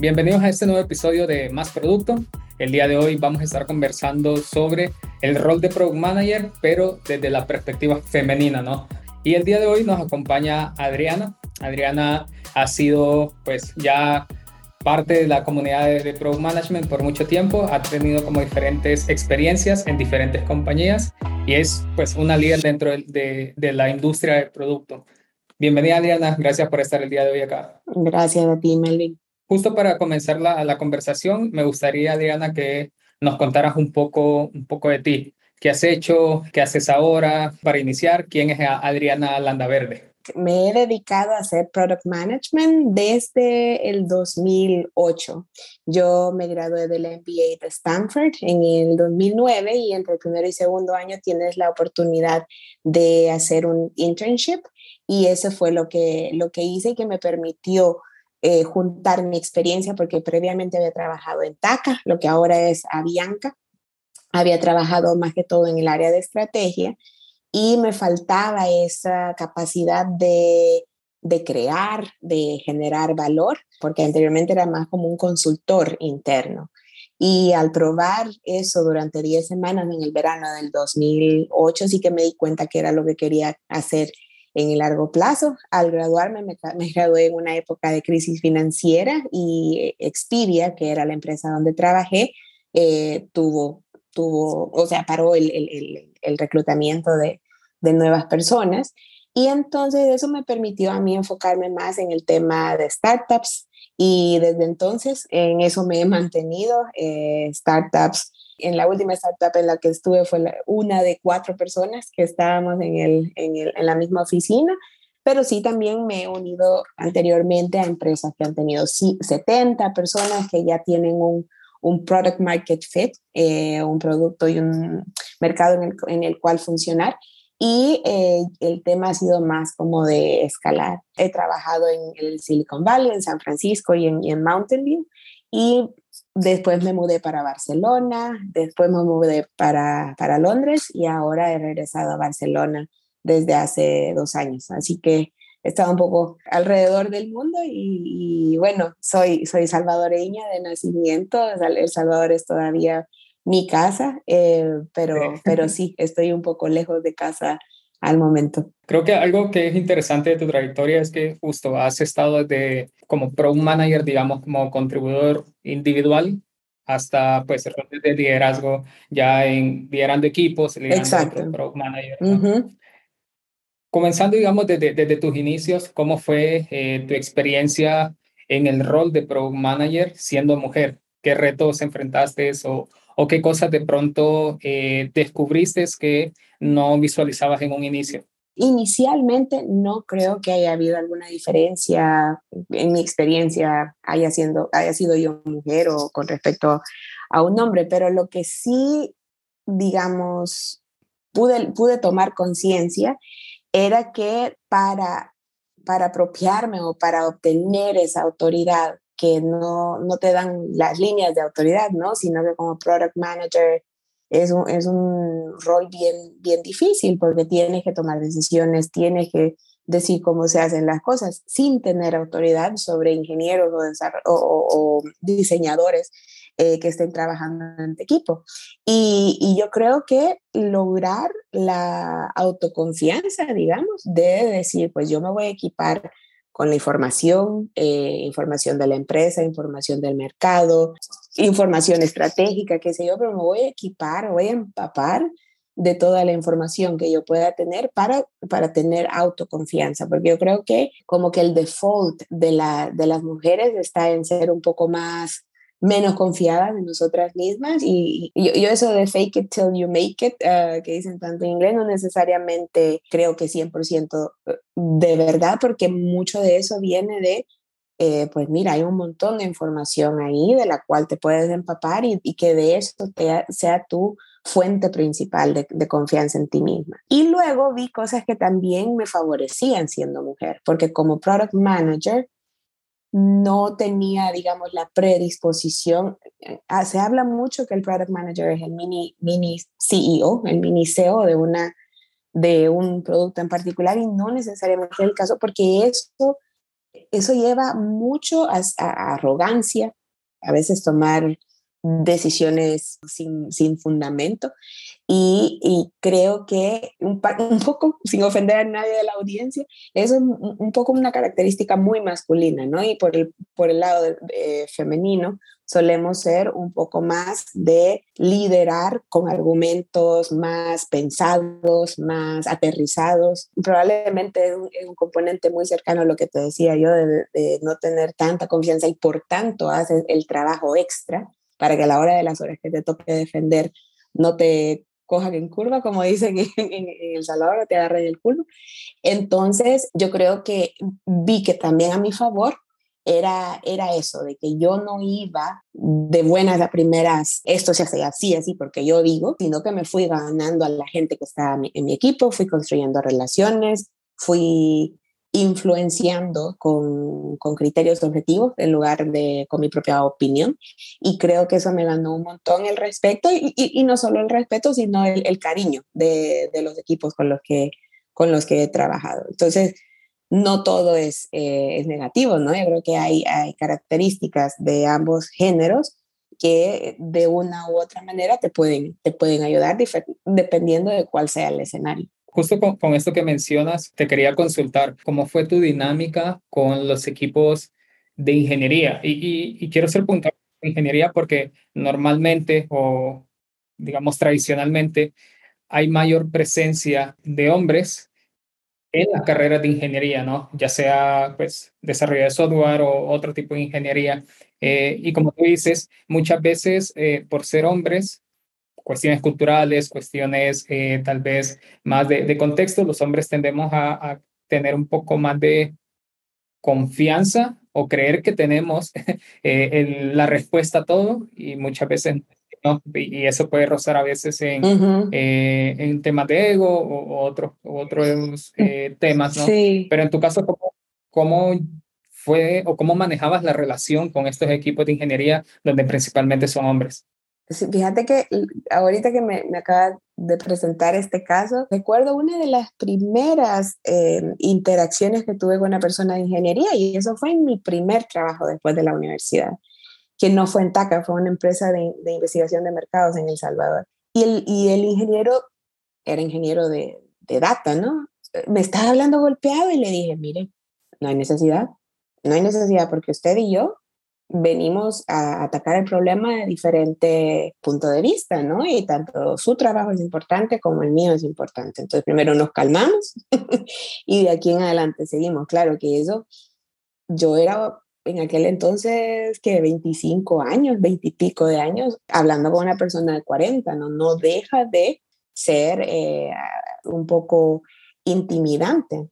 Bienvenidos a este nuevo episodio de Más Producto. El día de hoy vamos a estar conversando sobre el rol de Product Manager, pero desde la perspectiva femenina, ¿no? Y el día de hoy nos acompaña Adriana. Adriana ha sido pues ya parte de la comunidad de, Product Management por mucho tiempo, ha tenido como diferentes experiencias en diferentes compañías y es pues una líder dentro de, la industria del producto. Bienvenida Adriana, gracias por estar el día de hoy acá. Gracias a ti, Melvin. Justo para comenzar la, la, conversación, me gustaría, Adriana, que nos contaras un poco, un poco de ti. ¿Qué has hecho? ¿Qué haces ahora? Para iniciar, ¿quién es Adriana Landaverde? Me he dedicado a hacer product management desde el 2008. Yo me gradué del MBA de Stanford en el 2009 y entre el primero y segundo año tienes la oportunidad de hacer un internship y eso fue lo que, lo que hice y que me permitió eh, juntar mi experiencia porque previamente había trabajado en TACA, lo que ahora es Avianca. Había trabajado más que todo en el área de estrategia y me faltaba esa capacidad de, de crear, de generar valor, porque anteriormente era más como un consultor interno. Y al probar eso durante 10 semanas en el verano del 2008, sí que me di cuenta que era lo que quería hacer en el largo plazo. Al graduarme, me, gradué en una época de crisis financiera y Expedia, que era la empresa donde trabajé, eh, tuvo, tuvo, o sea, paró el reclutamiento de, de, nuevas personas. Y entonces eso me permitió a mí enfocarme más en el tema de startups y desde entonces en eso me he mantenido. Eh, startups en la última startup en la que estuve fue una de cuatro personas que estábamos en, el, en, el, en, la misma oficina, pero sí también me he unido anteriormente a empresas que han tenido 70 personas que ya tienen un, un product market fit, eh, un producto y un mercado en el, en el cual funcionar. Y eh, el tema ha sido más como de escalar. He trabajado en el Silicon Valley, en San Francisco y en, y en Mountain View. Y Después me mudé para Barcelona, después me mudé para, para Londres y ahora he regresado a Barcelona desde hace dos años. Así que he estado un poco alrededor del mundo y, bueno, soy, soy salvadoreña de nacimiento. El Salvador es todavía mi casa, eh, pero, pero sí, estoy un poco lejos de casa al momento. Creo que algo que es interesante de tu trayectoria es que justo has estado desde como pro manager, digamos, como contribuidor individual, hasta pues roles de liderazgo ya en liderando equipos, liderando Exacto. product manager. Comenzando, digamos, desde, desde, tus inicios, ¿cómo fue eh, tu experiencia en el rol de product manager siendo mujer? ¿Qué retos enfrentaste o, o qué cosas de pronto eh, descubriste que no visualizabas en un inicio? Inicialmente no creo que haya habido alguna diferencia en mi experiencia, haya, siendo, haya sido yo mujer o con respecto a un hombre, pero lo que sí, digamos, pude, pude tomar conciencia era que para, para apropiarme o para obtener esa autoridad que no, no te dan las líneas de autoridad, ¿no? Sino que como product manager es un, es un rol bien, bien difícil porque tienes que tomar decisiones, tienes que decir cómo se hacen las cosas sin tener autoridad sobre ingenieros o, diseñadores eh, que estén trabajando en tu equipo. Y, y, yo creo que lograr la autoconfianza, digamos, de decir, pues yo me voy a equipar con la información, eh, información de la empresa, información del mercado, información estratégica, qué sé yo, pero me voy a equipar, voy a empapar de toda la información que yo pueda tener para, para tener autoconfianza, porque yo creo que como que el default de, la, de las mujeres está en ser un poco más menos confiadas en nosotras mismas y, yo, eso de fake it till you make it, uh, que dicen tanto en inglés, no necesariamente creo que 100% uh, de verdad, porque mucho de eso viene de, eh, pues mira, hay un montón de información ahí de la cual te puedes empapar y, que de eso sea tu fuente principal de, confianza en ti misma. Y luego vi cosas que también me favorecían siendo mujer, porque como product manager, no tenía, digamos, la predisposición. Ah, se habla mucho que el product manager es el mini, mini CEO, el mini CEO de una, de un producto en particular y no necesariamente es el caso porque eso, eso lleva mucho a, a arrogancia, a veces tomar decisiones sin, sin fundamento y, creo que un, poco, sin ofender a nadie de la audiencia, eso es un, poco una característica muy masculina, ¿no? Y por el, por el lado femenino solemos ser un poco más de liderar con argumentos más pensados, más aterrizados. Probablemente es un, componente muy cercano a lo que te decía yo, de, de no tener tanta confianza y por tanto haces el trabajo extra para que a la hora de las horas que te toque defender no te cojan en curva, como dicen en, El Salvador, te agarren el culo. Entonces, yo creo que vi que también a mi favor era, era eso, de que yo no iba de buenas a primeras, esto se hace así, así, porque yo digo, sino que me fui ganando a la gente que estaba en mi equipo, fui construyendo relaciones, fui influenciando con, con, criterios objetivos en lugar de con mi propia opinión. Y creo que eso me ganó un montón el respeto y, no solo el respeto, sino el, el cariño de, de, los equipos con los, que, con los que he trabajado. Entonces, no todo es, eh, es negativo, ¿no? Yo creo que hay, hay características de ambos géneros que de una u otra manera te pueden, te pueden ayudar dependiendo de cuál sea el escenario. Justo con, esto que mencionas, te quería consultar cómo fue tu dinámica con los equipos de ingeniería. Y, quiero ser puntual de ingeniería porque normalmente o digamos tradicionalmente hay mayor presencia de hombres en las carreras de ingeniería, ¿no? Ya sea pues desarrollo de software o otro tipo de ingeniería. Eh, y como tú dices, muchas veces eh, por ser hombres cuestiones culturales, cuestiones eh, tal vez más de, contexto, los hombres tendemos a, tener un poco más de confianza o creer que tenemos eh, la respuesta a todo y muchas veces no, y eso puede rozar a veces en, eh, en temas de ego o, otros, otros temas, ¿no? Sí. Pero en tu caso, ¿cómo, ¿cómo fue o cómo manejabas la relación con estos equipos de ingeniería donde principalmente son hombres? Fíjate que ahorita que me, me acaba de presentar este caso, recuerdo una de las primeras eh, interacciones que tuve con una persona de ingeniería y eso fue en mi primer trabajo después de la universidad, que no fue en TACA, fue una empresa de, investigación de mercados en El Salvador. Y el, y el ingeniero era ingeniero de, de data, ¿no? Me estaba hablando golpeado y le dije, mire, no hay necesidad, no hay necesidad porque usted y yo venimos a atacar el problema de diferente punto de vista, ¿no? Y tanto su trabajo es importante como el mío es importante. Entonces, primero nos calmamos y de aquí en adelante seguimos. Claro que eso, yo era en aquel entonces que 25 años, 20 y pico de años, hablando con una persona de 40, ¿no? No deja de ser eh, un poco intimidante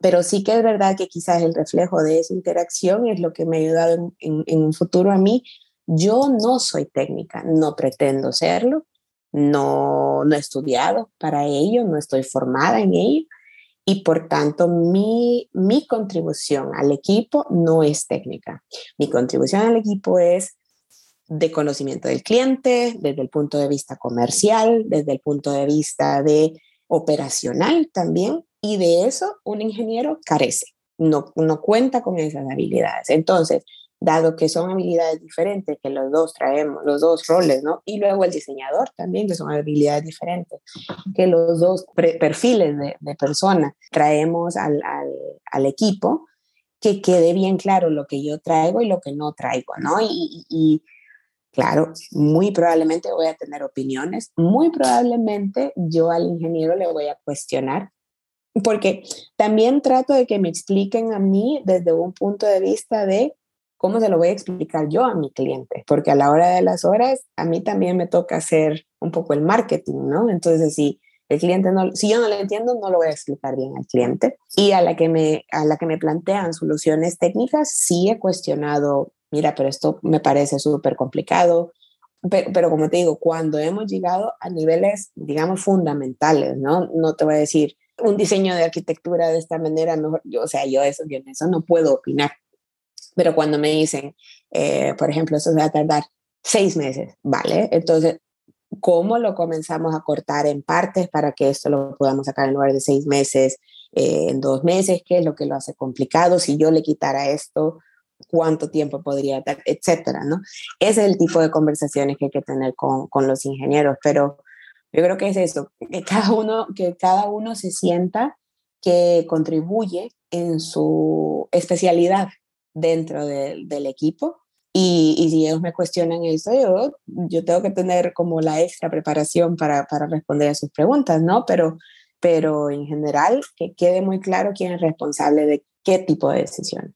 pero sí que es verdad que quizás el reflejo de esa interacción es lo que me ha ayudado en, un futuro a mí. Yo no soy técnica, no pretendo serlo, no, no he estudiado para ello, no estoy formada en ello y por tanto mi, mi contribución al equipo no es técnica. Mi contribución al equipo es de conocimiento del cliente, desde el punto de vista comercial, desde el punto de vista de operacional también, y de eso un ingeniero carece, no, no cuenta con esas habilidades. Entonces, dado que son habilidades diferentes, que los dos traemos, los dos roles, ¿no? Y luego el diseñador también, que son habilidades diferentes, que los dos perfiles de, persona traemos al, al, equipo, que quede bien claro lo que yo traigo y lo que no traigo, ¿no? Y claro, muy probablemente voy a tener opiniones, muy probablemente yo al ingeniero le voy a cuestionar porque también trato de que me expliquen a mí desde un punto de vista de cómo se lo voy a explicar yo a mi cliente, porque a la hora de las horas a mí también me toca hacer un poco el marketing, ¿no? Entonces, si el cliente no, si yo no lo entiendo, no lo voy a explicar bien al cliente. Y a la que me, a la que me plantean soluciones técnicas, sí he cuestionado, mira, pero esto me parece súper complicado, pero, como te digo, cuando hemos llegado a niveles, digamos, fundamentales, ¿no? No te voy a decir, un diseño de arquitectura de esta manera, no, yo, o sea, yo eso, yo eso no puedo opinar. Pero cuando me dicen, eh, por ejemplo, eso va a tardar seis meses, ¿vale? Entonces, cómo lo comenzamos a cortar en partes para que esto lo podamos sacar en lugar de seis meses, eh, en dos meses, qué es lo que lo hace complicado, si yo le quitara esto, cuánto tiempo podría dar, etcétera, ¿no? Ese es el tipo de conversaciones que hay que tener con, con los ingenieros, pero yo creo que es eso, que cada uno, que cada uno se sienta que contribuye en su especialidad dentro del equipo. Y, si ellos me cuestionan eso, yo, yo tengo que tener como la extra preparación para, para responder a sus preguntas, ¿no? Pero, pero en general, que quede muy claro quién es responsable de qué tipo de decisión.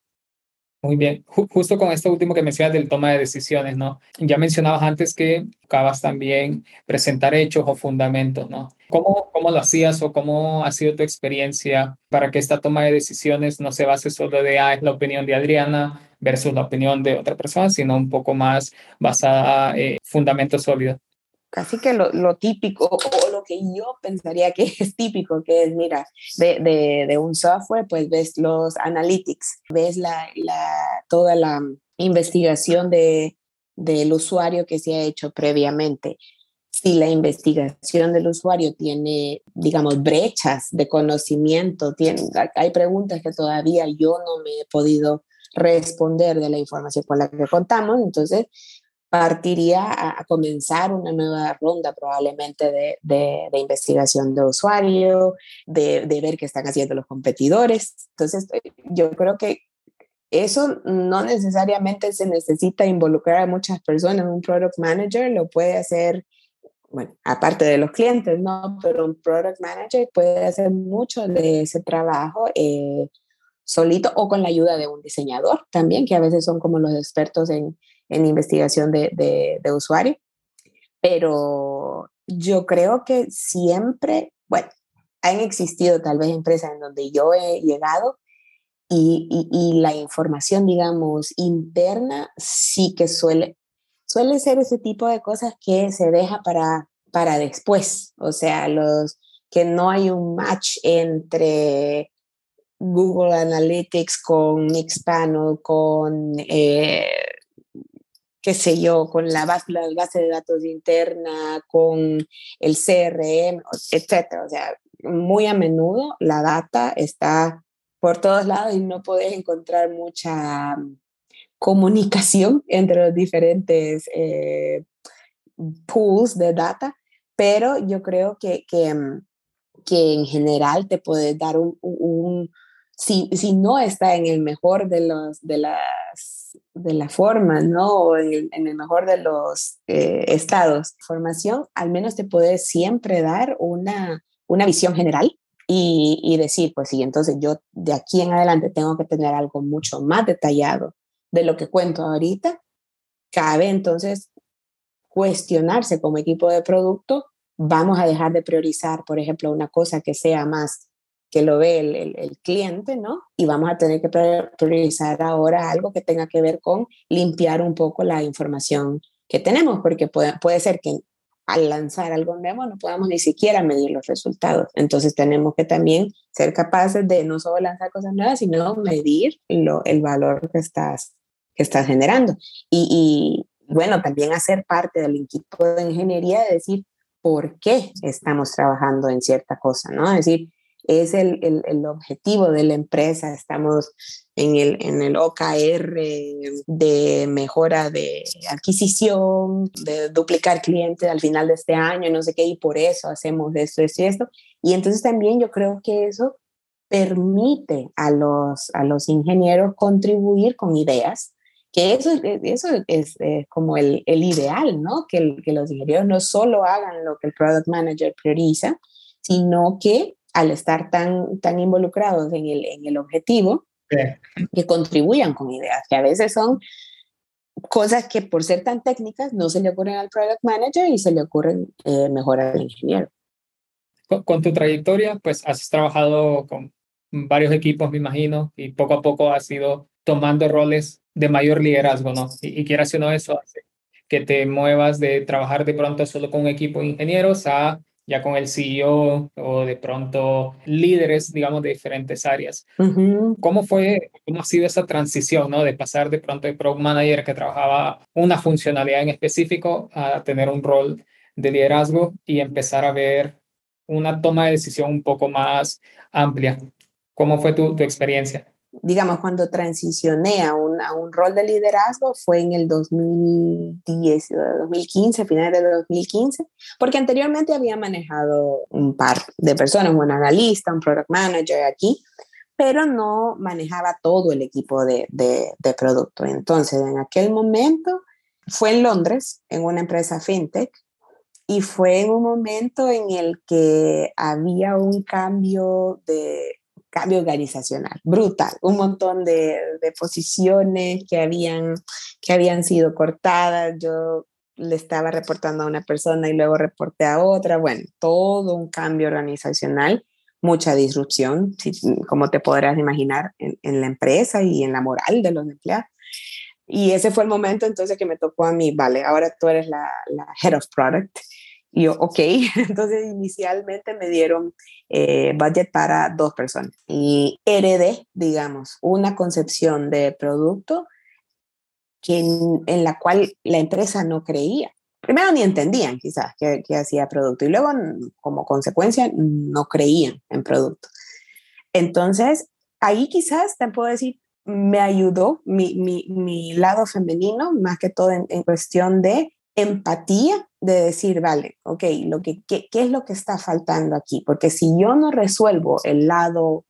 Muy bien, justo con esto último que mencionas del toma de decisiones, ¿no? Ya mencionabas antes que buscabas también presentar hechos o fundamentos, ¿no? ¿Cómo, ¿Cómo lo hacías o cómo ha sido tu experiencia para que esta toma de decisiones no se base solo de, ah, es la opinión de Adriana versus la opinión de otra persona, sino un poco más basada en fundamentos sólidos? casi que lo, típico que yo pensaría que es típico, que es, mira, de, de, de un software, pues ves los analytics, ves la, la, toda la investigación de, del usuario que se ha hecho previamente. Si la investigación del usuario tiene, digamos, brechas de conocimiento, tiene, hay preguntas que todavía yo no me he podido responder de la información con la que contamos, entonces partiría a, comenzar una nueva ronda probablemente de, de, investigación de usuario, de, de, ver qué están haciendo los competidores. Entonces, eh, yo creo que eso no necesariamente se necesita involucrar a muchas personas. Un product manager lo puede hacer, bueno, aparte de los clientes, ¿no? Pero un product manager puede hacer mucho de ese trabajo. Eh, solito o con la ayuda de un diseñador también, que a veces son como los expertos en, en investigación de, de, usuario. Pero yo creo que siempre, bueno, han existido tal vez empresas en donde yo he llegado y, y, la información, digamos, interna sí que suele, suele ser ese tipo de cosas que se deja para, para después. O sea, los que no hay un match entre Google Analytics con Mixpanel, con eh, qué sé yo, con la base, de datos interna, con el CRM, etcétera. O sea, muy a menudo la data está por todos lados y no puedes encontrar mucha comunicación entre los diferentes eh, pools de data, pero yo creo que, que, que en general te puedes dar un, si, si, no está en el mejor de, los, de las de la forma, ¿no? En el, mejor de los eh, estados. Formación al menos te puede siempre dar una, una visión general y, y, decir, pues sí, entonces yo de aquí en adelante tengo que tener algo mucho más detallado de lo que cuento ahorita. Cabe entonces cuestionarse como equipo de producto, vamos a dejar de priorizar, por ejemplo, una cosa que sea más que lo ve el, el, cliente, ¿no? Y vamos a tener que priorizar ahora algo que tenga que ver con limpiar un poco la información que tenemos, porque puede, puede ser que al lanzar algo nuevo no podamos ni siquiera medir los resultados. Entonces tenemos que también ser capaces de no solo lanzar cosas nuevas, sino medir lo, el valor que estás, que estás generando. Y, y bueno, también hacer parte del equipo de ingeniería de decir por qué estamos trabajando en cierta cosa, ¿no? Es decir, es el, el, el, objetivo de la empresa. Estamos en el, en el OKR de mejora de adquisición, de duplicar clientes al final de este año, no sé qué, y por eso hacemos esto, esto y esto. Y entonces también yo creo que eso permite a los, a los ingenieros contribuir con ideas que eso, eso es, como el, el, ideal, ¿no? Que, que los ingenieros no solo hagan lo que el product manager prioriza, sino que al estar tan, tan involucrados en el, en el objetivo, que contribuyan con ideas, que a veces son cosas que por ser tan técnicas no se le ocurren al product manager y se le ocurren eh, mejor al ingeniero. Con, tu trayectoria, pues has trabajado con varios equipos, me imagino, y poco a poco has ido tomando roles de mayor liderazgo, ¿no? Y, y quieras o no, eso hace que te muevas de trabajar de pronto solo con un equipo de ingenieros a ya con el CEO o de pronto líderes, digamos, de diferentes áreas. ¿Cómo fue, cómo ha sido esa transición, ¿no? De pasar de pronto de Product Manager que trabajaba una funcionalidad en específico a tener un rol de liderazgo y empezar a ver una toma de decisión un poco más amplia. ¿Cómo fue tu, tu experiencia? Digamos, cuando transicioné a un, a un, rol de liderazgo fue en el 2010, 2015, finales de 2015, porque anteriormente había manejado un par de personas, un analista, un product manager aquí, pero no manejaba todo el equipo de, de producto. Entonces, en aquel momento fue en Londres, en una empresa fintech, y fue en un momento en el que había un cambio de cambio organizacional brutal, un montón de, de, posiciones que habían, que habían sido cortadas, yo le estaba reportando a una persona y luego reporté a otra, bueno, todo un cambio organizacional mucha disrupción, como te podrás imaginar, en, la empresa y en la moral de los empleados. Y ese fue el momento entonces que me tocó a mí, vale, ahora tú eres la head of product. Y yo, ok, entonces inicialmente me dieron eh, budget para dos personas y heredé, digamos, una concepción de producto que en, en, la cual la empresa no creía primero ni entendían quizás que, que, hacía producto y luego como consecuencia no creían en producto. Entonces, ahí quizás te puedo decir, me ayudó mi, mi, mi lado femenino, más que todo en, en, cuestión de empatía, de decir, vale, ok, lo que, ¿qué, ¿qué es lo que está faltando aquí? Porque si yo no resuelvo el lado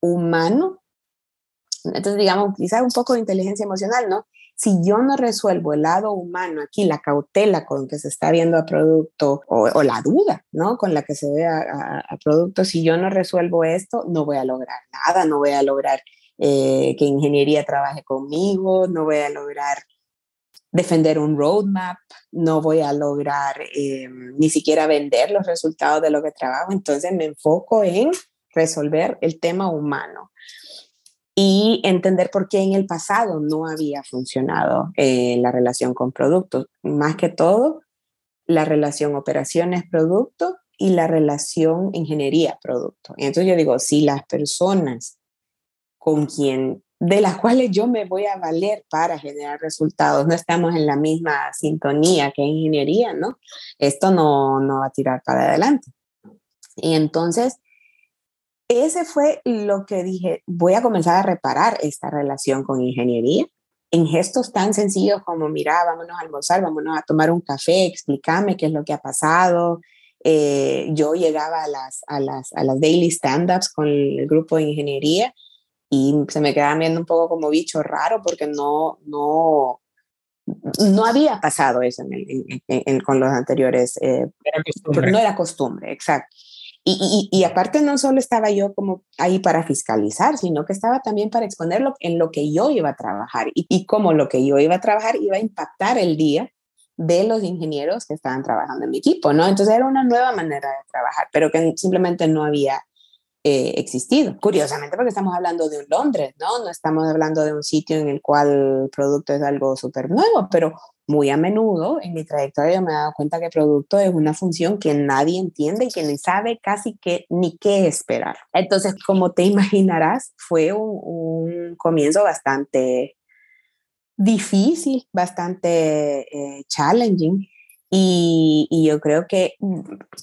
humano, entonces digamos, quizás un poco de inteligencia emocional, ¿no? si yo no resuelvo el lado humano aquí, la cautela con que se está viendo a producto o, la duda, ¿no? Con la que se ve a, a, a, producto, si yo no resuelvo esto, no voy a lograr nada, no voy a lograr eh, que ingeniería trabaje conmigo, no voy a lograr defender un roadmap, no voy a lograr eh, ni siquiera vender los resultados de lo que trabajo, entonces me enfoco en resolver el tema humano y entender por qué en el pasado no había funcionado eh, la relación con productos. Más que todo, la relación operaciones-producto y la relación ingeniería-producto. Entonces yo digo, si las personas con quien, de las cuales yo me voy a valer para generar resultados, no estamos en la misma sintonía que ingeniería, ¿no? Esto no, no va a tirar para adelante. Y entonces, ese fue lo que dije, voy a comenzar a reparar esta relación con ingeniería en gestos tan sencillos como, mira, vámonos a almorzar, vámonos a tomar un café, explícame qué es lo que ha pasado. Eh, yo llegaba a las, a las, a las daily stand-ups con el grupo de ingeniería y se me quedaba viendo un poco como bicho raro porque no, no, no había pasado eso en el, en, en, con los anteriores. Eh, era no era costumbre, exacto. Y, y, y, aparte no solo estaba yo como ahí para fiscalizar, sino que estaba también para exponerlo en lo que yo iba a trabajar y, y cómo lo que yo iba a trabajar iba a impactar el día de los ingenieros que estaban trabajando en mi equipo, ¿no? Entonces era una nueva manera de trabajar, pero que simplemente no había eh, existido. Curiosamente, porque estamos hablando de un Londres, ¿no? No estamos hablando de un sitio en el cual el producto es algo súper nuevo, pero muy a menudo en mi trayectoria me he dado cuenta que producto es una función que nadie entiende y que ni sabe casi que ni qué esperar. Entonces, como te imaginarás, fue un, un comienzo bastante difícil, bastante eh, challenging. Y, y, yo creo que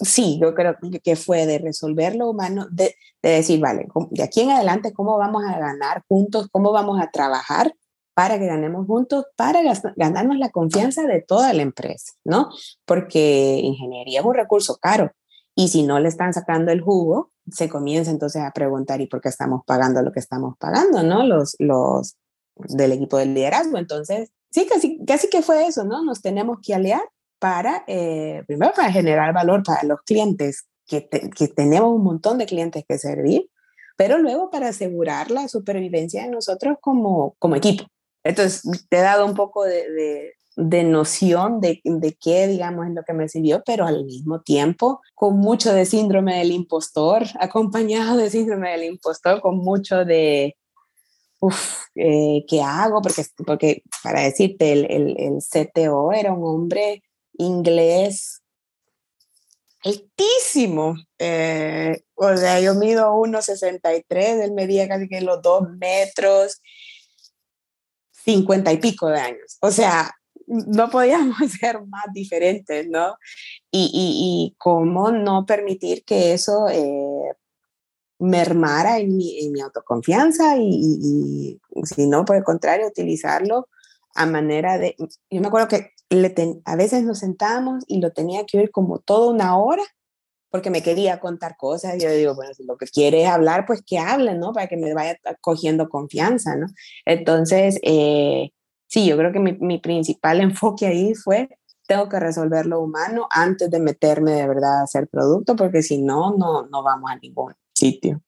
sí, yo creo que fue de resolver lo humano, de, de decir, vale, de aquí en adelante, ¿cómo vamos a ganar juntos? ¿Cómo vamos a trabajar para que ganemos juntos, para ganarnos la confianza de toda la empresa, ¿no? Porque ingeniería es un recurso caro y si no le están sacando el jugo, se comienza entonces a preguntar, ¿y por qué estamos pagando lo que estamos pagando, ¿no? Los, los del equipo del liderazgo. Entonces, sí, casi, casi que fue eso, ¿no? Nos tenemos que aliar para, eh, primero, para generar valor para los clientes, que, te, que tenemos un montón de clientes que servir, pero luego para asegurar la supervivencia de nosotros como, como equipo. Entonces, te he dado un poco de, de, de noción de, de, qué, digamos, es lo que me sirvió, pero al mismo tiempo con mucho de síndrome del impostor, acompañado de síndrome del impostor, con mucho de, uff, eh, ¿qué hago? Porque, porque para decirte, el, el, el CTO era un hombre inglés altísimo. Eh, o sea, yo mido 1,63, él medía casi que los dos metros, 50 y pico de años. O sea, no podíamos ser más diferentes, ¿no? Y, y, cómo no permitir que eso eh, mermara en mi, en mi autoconfianza y, y, si no, por el contrario, utilizarlo a manera de... Yo me acuerdo que le a veces nos sentábamos y lo tenía que oír como toda una hora porque me quería contar cosas. Yo digo, bueno, si lo que quiere es hablar, pues que hable, ¿no? Para que me vaya cogiendo confianza, ¿no? Entonces, eh, sí, yo creo que mi, principal enfoque ahí fue, tengo que resolver lo humano antes de meterme de verdad a hacer producto, porque si no, no, no vamos a ningún sitio.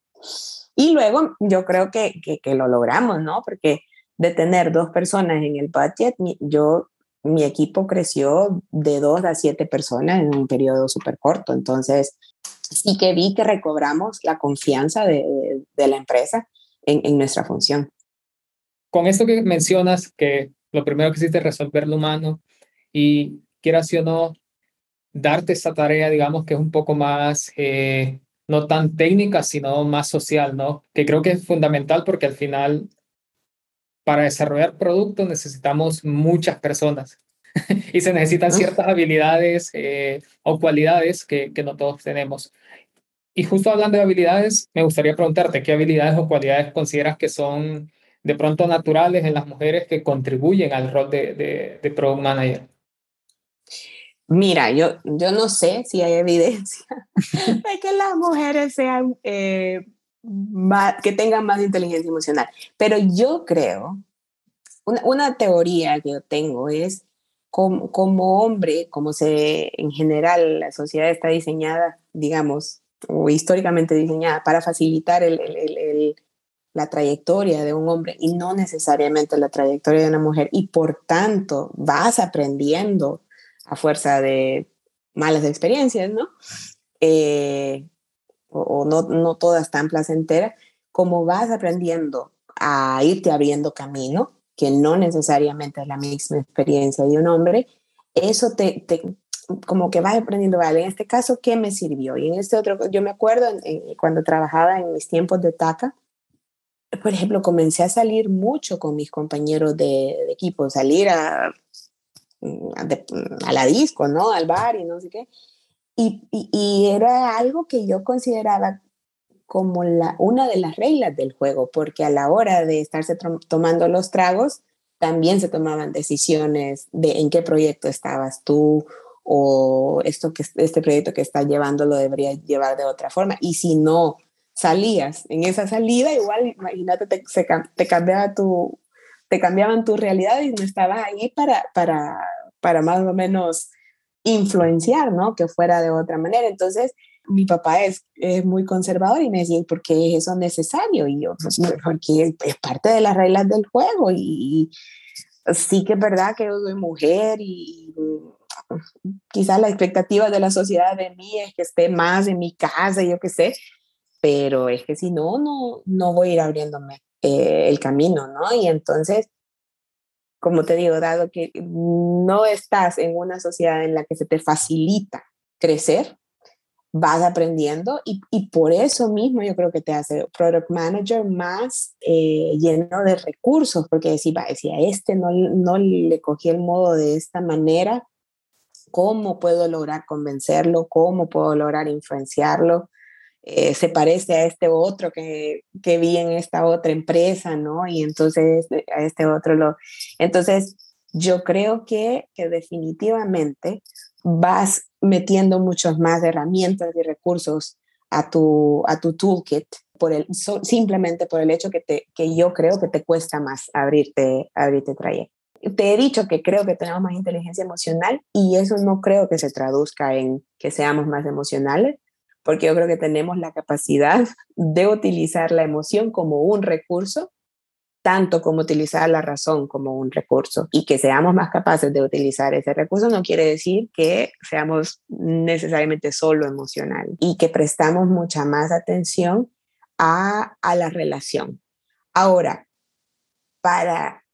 Y luego yo creo que, que, que lo logramos, ¿no? Porque de tener dos personas en el budget, yo mi equipo creció de dos a siete personas en un periodo súper corto. Entonces, sí que vi que recobramos la confianza de, de la empresa en, en, nuestra función. Con esto que mencionas, que lo primero que hiciste es resolver lo humano y quieras o no, darte esta tarea, digamos, que es un poco más, eh, no tan técnica, sino más social, ¿no? Que creo que es fundamental porque al final para desarrollar productos necesitamos muchas personas y se necesitan ciertas habilidades eh, o cualidades que, que no todos tenemos. Y justo hablando de habilidades, me gustaría preguntarte qué habilidades o cualidades consideras que son de pronto naturales en las mujeres que contribuyen al rol de, de, de Product Manager. Mira, yo, yo no sé si hay evidencia de que las mujeres sean eh, que tengan más inteligencia emocional. Pero yo creo, una, una teoría que yo tengo es como, como, hombre, como se en general la sociedad está diseñada, digamos, o históricamente diseñada para facilitar el, la trayectoria de un hombre y no necesariamente la trayectoria de una mujer. Y por tanto vas aprendiendo a fuerza de malas experiencias, ¿no? Eh, o, no, no todas tan placenteras, como vas aprendiendo a irte abriendo camino, que no necesariamente es la misma experiencia de un hombre, eso te, te como que vas aprendiendo, vale, en este caso, ¿qué me sirvió? Y en este otro, yo me acuerdo cuando trabajaba en mis tiempos de TACA, por ejemplo, comencé a salir mucho con mis compañeros de, de equipo, salir a, a, la disco, ¿no? Al bar y no sé qué. Y, era algo que yo consideraba como la, una de las reglas del juego, porque a la hora de estarse tomando los tragos, también se tomaban decisiones de en qué proyecto estabas tú o esto que, este proyecto que estás llevando lo debería llevar de otra forma. Y si no salías en esa salida, igual imagínate, te, te, cambiaba tu, te cambiaban tu realidad y no estabas ahí para, para, para más o menos influenciar, ¿no? Que fuera de otra manera. Entonces, mi papá es, es muy conservador y me decía, ¿por qué es eso necesario? Y yo, pues, porque es parte de las reglas del juego y, sí que es verdad que yo soy mujer y quizás la expectativa de la sociedad de mí es que esté más en mi casa, yo qué sé, pero es que si no, no, no voy a ir abriéndome eh, el camino, ¿no? Y entonces como te digo, dado que no estás en una sociedad en la que se te facilita crecer, vas aprendiendo y, por eso mismo yo creo que te hace product manager más eh, lleno de recursos, porque si, si a este no, no le cogí el modo de esta manera, ¿cómo puedo lograr convencerlo? ¿Cómo puedo lograr influenciarlo? Eh, se parece a este otro que, que, vi en esta otra empresa, ¿no? Y entonces eh, a este otro lo... Entonces, yo creo que, que definitivamente vas metiendo muchas más herramientas y recursos a tu, a tu toolkit por el, simplemente por el hecho que, te, que yo creo que te cuesta más abrirte, abrirte trayecto. Te he dicho que creo que tenemos más inteligencia emocional y eso no creo que se traduzca en que seamos más emocionales, porque yo creo que tenemos la capacidad de utilizar la emoción como un recurso, tanto como utilizar la razón como un recurso. Y que seamos más capaces de utilizar ese recurso no quiere decir que seamos necesariamente solo emocional y que prestamos mucha más atención a, a la relación. Ahora, para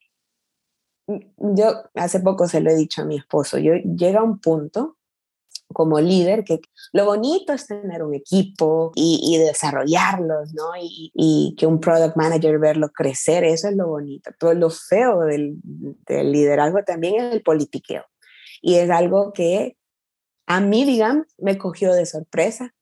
yo hace poco se lo he dicho a mi esposo, yo llega un punto como líder, que lo bonito es tener un equipo y, desarrollarlos, ¿no? Y, que un product manager verlo crecer, eso es lo bonito. Todo lo feo del, del liderazgo también es el politiqueo. Y es algo que a mí, digamos, me cogió de sorpresa,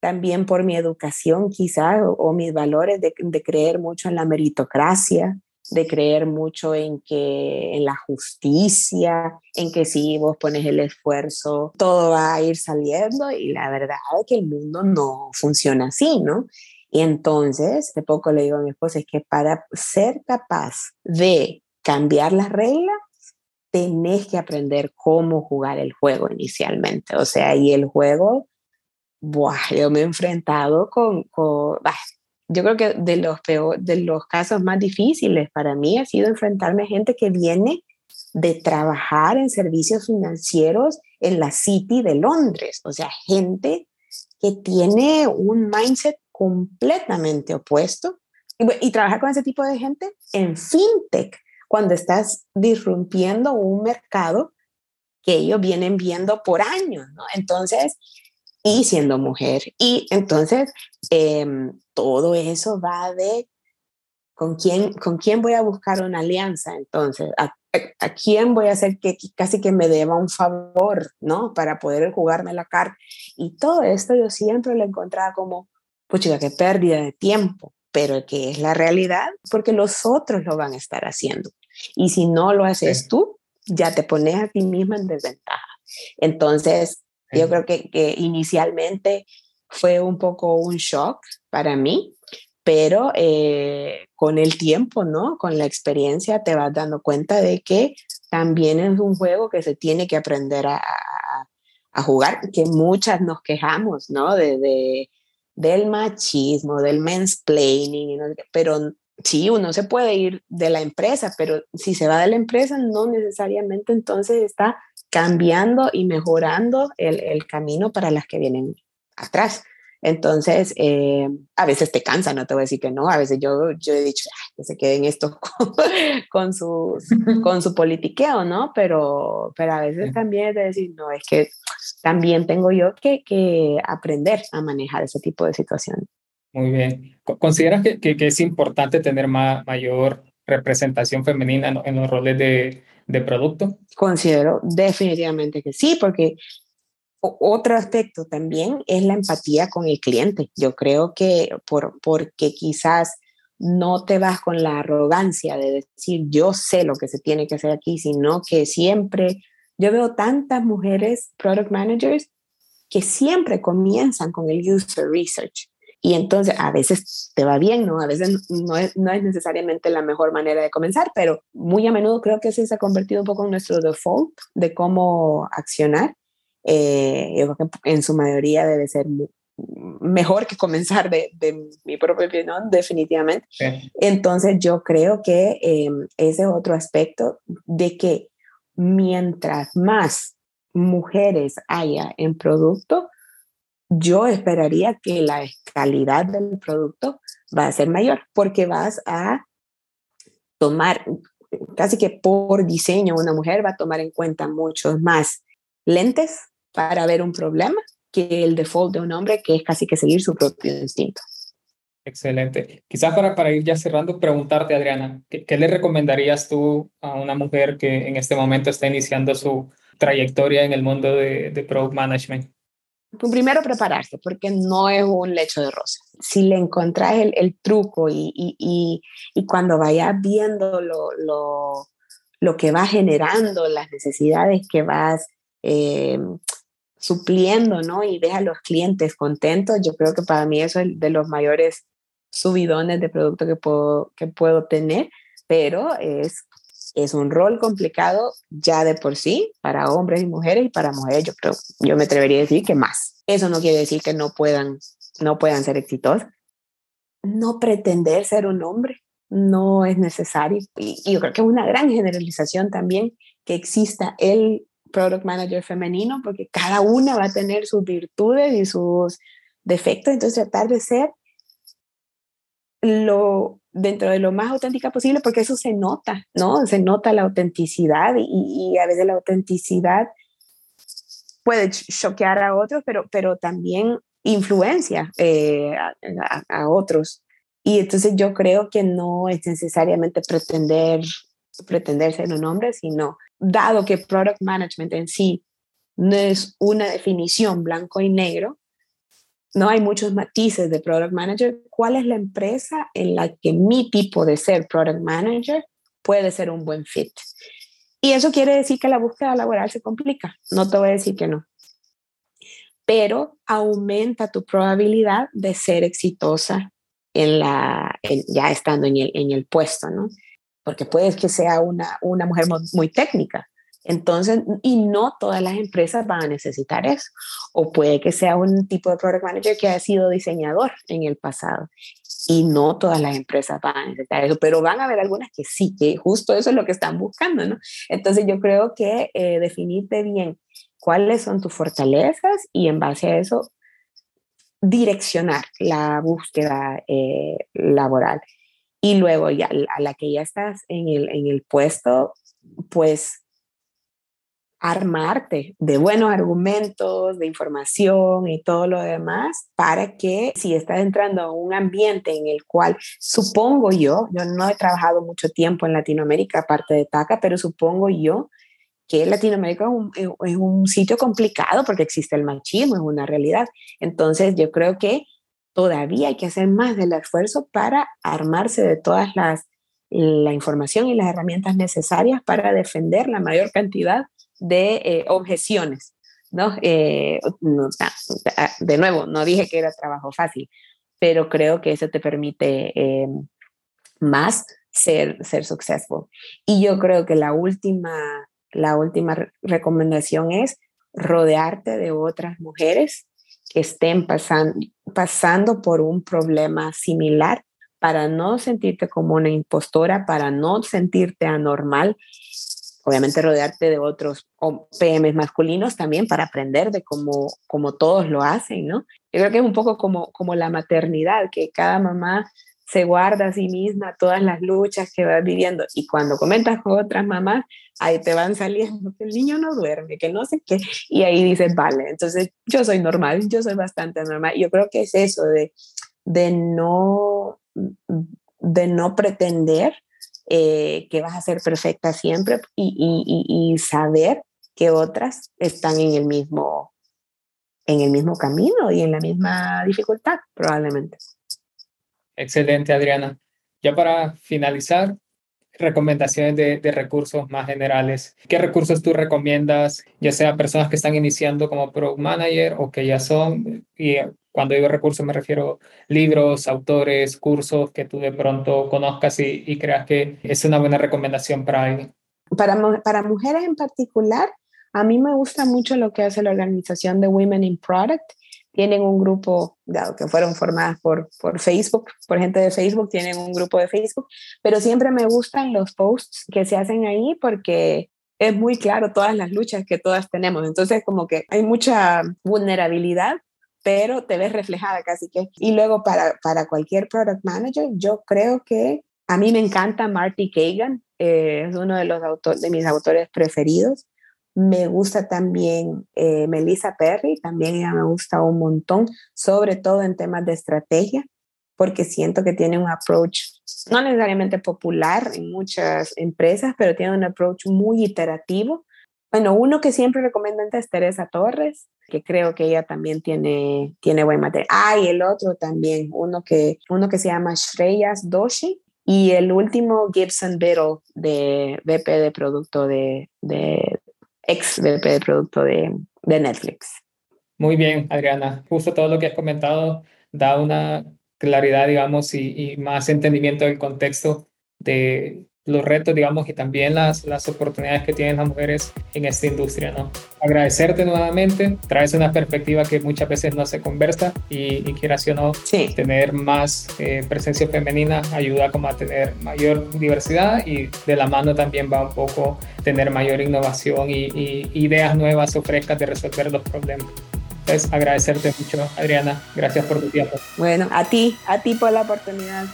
también por mi educación quizás o, mis valores de, de, creer mucho en la meritocracia, de creer mucho en que en la justicia, en que si vos pones el esfuerzo, todo va a ir saliendo y la verdad es que el mundo no funciona así, ¿no? Y entonces, de poco le digo a mi esposa, es que para ser capaz de cambiar las reglas, tenés que aprender cómo jugar el juego inicialmente. O sea, y el juego, buah, yo me he enfrentado con, con yo creo que de los, peor, de los casos más difíciles para mí ha sido enfrentarme a gente que viene de trabajar en servicios financieros en la City de Londres, o sea, gente que tiene un mindset completamente opuesto y, y trabajar con ese tipo de gente en fintech, cuando estás disrumpiendo un mercado que ellos vienen viendo por años, ¿no? Entonces, y siendo mujer. Y entonces, em, todo eso va de con quién, con quién voy a buscar una alianza, entonces, a, a, quién voy a hacer que casi que me deba un favor, ¿no? Para poder jugarme la carta. Y todo esto yo siempre lo encontraba como, pucha, qué pérdida de tiempo, pero que es la realidad, porque los otros lo van a estar haciendo. Y si no lo haces tú, ya te pones a ti misma en desventaja. Entonces, yo creo que, que inicialmente fue un poco un shock para mí, pero eh, con el tiempo, ¿no? Con la experiencia te vas dando cuenta de que también es un juego que se tiene que aprender a, a jugar, que muchas nos quejamos, ¿no? De, de del machismo, del mansplaining, pero sí, uno se puede ir de la empresa, pero si se va de la empresa, no necesariamente entonces está cambiando y mejorando el, el camino para las que vienen atrás. Entonces, eh, a veces te cansa, no te voy a decir que no, a veces yo, yo he dicho, que se queden estos con, con, con su politiqueo, ¿no? Pero, pero a veces también es de decir, no, es que también tengo yo que, que aprender a manejar ese tipo de situaciones. Muy bien. ¿Consideras que, que, es importante tener mayor representación femenina en, los roles de, de, producto? Considero definitivamente que sí, porque otro aspecto también es la empatía con el cliente. Yo creo que por, porque quizás no te vas con la arrogancia de decir yo sé lo que se tiene que hacer aquí, sino que siempre, yo veo tantas mujeres product managers que siempre comienzan con el user research. Y entonces a veces te va bien, ¿no? A veces no es, no es necesariamente la mejor manera de comenzar, pero muy a menudo creo que ese se ha convertido un poco en nuestro default de cómo accionar. Eh, yo creo que en su mayoría debe ser mejor que comenzar de, de, mi propia opinión, definitivamente. Entonces yo creo que eh, ese es otro aspecto de que mientras más mujeres haya en producto, yo esperaría que la calidad del producto va a ser mayor porque vas a tomar, casi que por diseño, una mujer va a tomar en cuenta muchos más lentes para ver un problema que el default de un hombre, que es casi que seguir su propio instinto. Excelente. Quizás para, para ir ya cerrando, preguntarte, Adriana, ¿qué, ¿qué, le recomendarías tú a una mujer que en este momento está iniciando su trayectoria en el mundo de, de product management? Primero prepararse, porque no es un lecho de rosa. Si le encontrás el, el truco y, y, y, cuando vayas viendo lo, lo, lo, que va generando, las necesidades que vas eh, supliendo, ¿no? Y ves a los clientes contentos, yo creo que para mí eso es de los mayores subidones de producto que puedo, que puedo tener, pero es es un rol complicado ya de por sí para hombres y mujeres y para mujeres yo creo, yo me atrevería a decir que más. Eso no quiere decir que no puedan, no puedan ser exitosos. No pretender ser un hombre no es necesario. Y, yo creo que es una gran generalización también que exista el product manager femenino, porque cada una va a tener sus virtudes y sus defectos, entonces tratar de ser lo dentro de lo más auténtica posible, porque eso se nota, ¿no? Se nota la autenticidad y, a veces la autenticidad puede choquear a otros, pero, pero también influencia eh, a, otros. Y entonces yo creo que no es necesariamente pretender, pretender ser un hombre, sino dado que product management en sí no es una definición blanco y negro, no hay muchos matices de product manager. ¿Cuál es la empresa en la que mi tipo de ser product manager puede ser un buen fit? Y eso quiere decir que la búsqueda laboral se complica. No te voy a decir que no. Pero aumenta tu probabilidad de ser exitosa en la, ya estando en el, en el puesto, ¿no? Porque puede que sea una, una mujer muy técnica, entonces, y no todas las empresas van a necesitar eso. O puede que sea un tipo de product manager que haya sido diseñador en el pasado. Y no todas las empresas van a necesitar eso, pero van a haber algunas que sí, que justo eso es lo que están buscando, ¿no? Entonces yo creo que eh, definirte bien cuáles son tus fortalezas y en base a eso direccionar la búsqueda eh, laboral. Y luego ya a la que ya estás en el, en el puesto, pues armarte de buenos argumentos, de información y todo lo demás para que si estás entrando a un ambiente en el cual supongo yo, yo no he trabajado mucho tiempo en Latinoamérica aparte de TACA, pero supongo yo que Latinoamérica es un, sitio complicado porque existe el machismo, es una realidad. Entonces yo creo que todavía hay que hacer más del esfuerzo para armarse de todas las la información y las herramientas necesarias para defender la mayor cantidad de eh, objeciones, ¿no? Eh, de nuevo, no dije que era trabajo fácil, pero creo que eso te permite eh, más ser, ser successful. Y yo creo que la última, la última recomendación es rodearte de otras mujeres que estén pasando, pasando por un problema similar para no sentirte como una impostora, para no sentirte anormal obviamente rodearte de otros PMs masculinos también para aprender de cómo, cómo todos lo hacen, ¿no? Yo creo que es un poco como, como la maternidad, que cada mamá se guarda a sí misma todas las luchas que va viviendo y cuando comentas con otras mamás, ahí te van saliendo que el niño no duerme, que no sé qué, y ahí dices, vale, entonces yo soy normal, yo soy bastante normal. Yo creo que es eso de, de, no, de no pretender eh, que vas a ser perfecta siempre y, saber que otras están en el mismo en el mismo camino y en la misma dificultad probablemente. Excelente, Adriana. Ya para finalizar, recomendaciones de, de, recursos más generales. ¿Qué recursos tú recomiendas, ya sea personas que están iniciando como Product Manager o que ya son, y cuando digo recursos me refiero libros, autores, cursos que tú de pronto conozcas y, creas que es una buena recomendación para alguien. Para, para mujeres en particular, a mí me gusta mucho lo que hace la organización de Women in Product. Tienen un grupo, dado que fueron formadas por, por Facebook, por gente de Facebook, tienen un grupo de Facebook, pero siempre me gustan los posts que se hacen ahí porque es muy claro todas las luchas que todas tenemos. Entonces, como que hay mucha vulnerabilidad pero te ves reflejada casi que. Y luego para, para cualquier product manager, yo creo que a mí me encanta Marty Kagan, eh, es uno de, los autores, de mis autores preferidos. Me gusta también eh, Melissa Perry, también ella me gusta un montón, sobre todo en temas de estrategia, porque siento que tiene un approach no necesariamente popular en muchas empresas, pero tiene un approach muy iterativo bueno, uno que siempre recomiendo es Teresa Torres, que creo que ella también tiene, tiene buen material. Ah, y el otro también, uno que, uno que se llama Shreyas Doshi, y el último Gibson Biddle de VP de producto de ex VP de producto de, Netflix. Muy bien, Adriana. Justo todo lo que has comentado da una claridad, digamos, y más entendimiento del contexto de los retos, digamos, y también las, las oportunidades que tienen las mujeres en esta industria, ¿no? Agradecerte nuevamente, traes una perspectiva que muchas veces no se conversa y, y quieras o no, tener más eh, presencia femenina ayuda como a tener mayor diversidad y de la mano también va un poco tener mayor innovación y, y ideas nuevas o frescas de resolver los problemas. Entonces, agradecerte mucho, Adriana. Gracias por tu tiempo. Bueno, a ti, a ti por la oportunidad.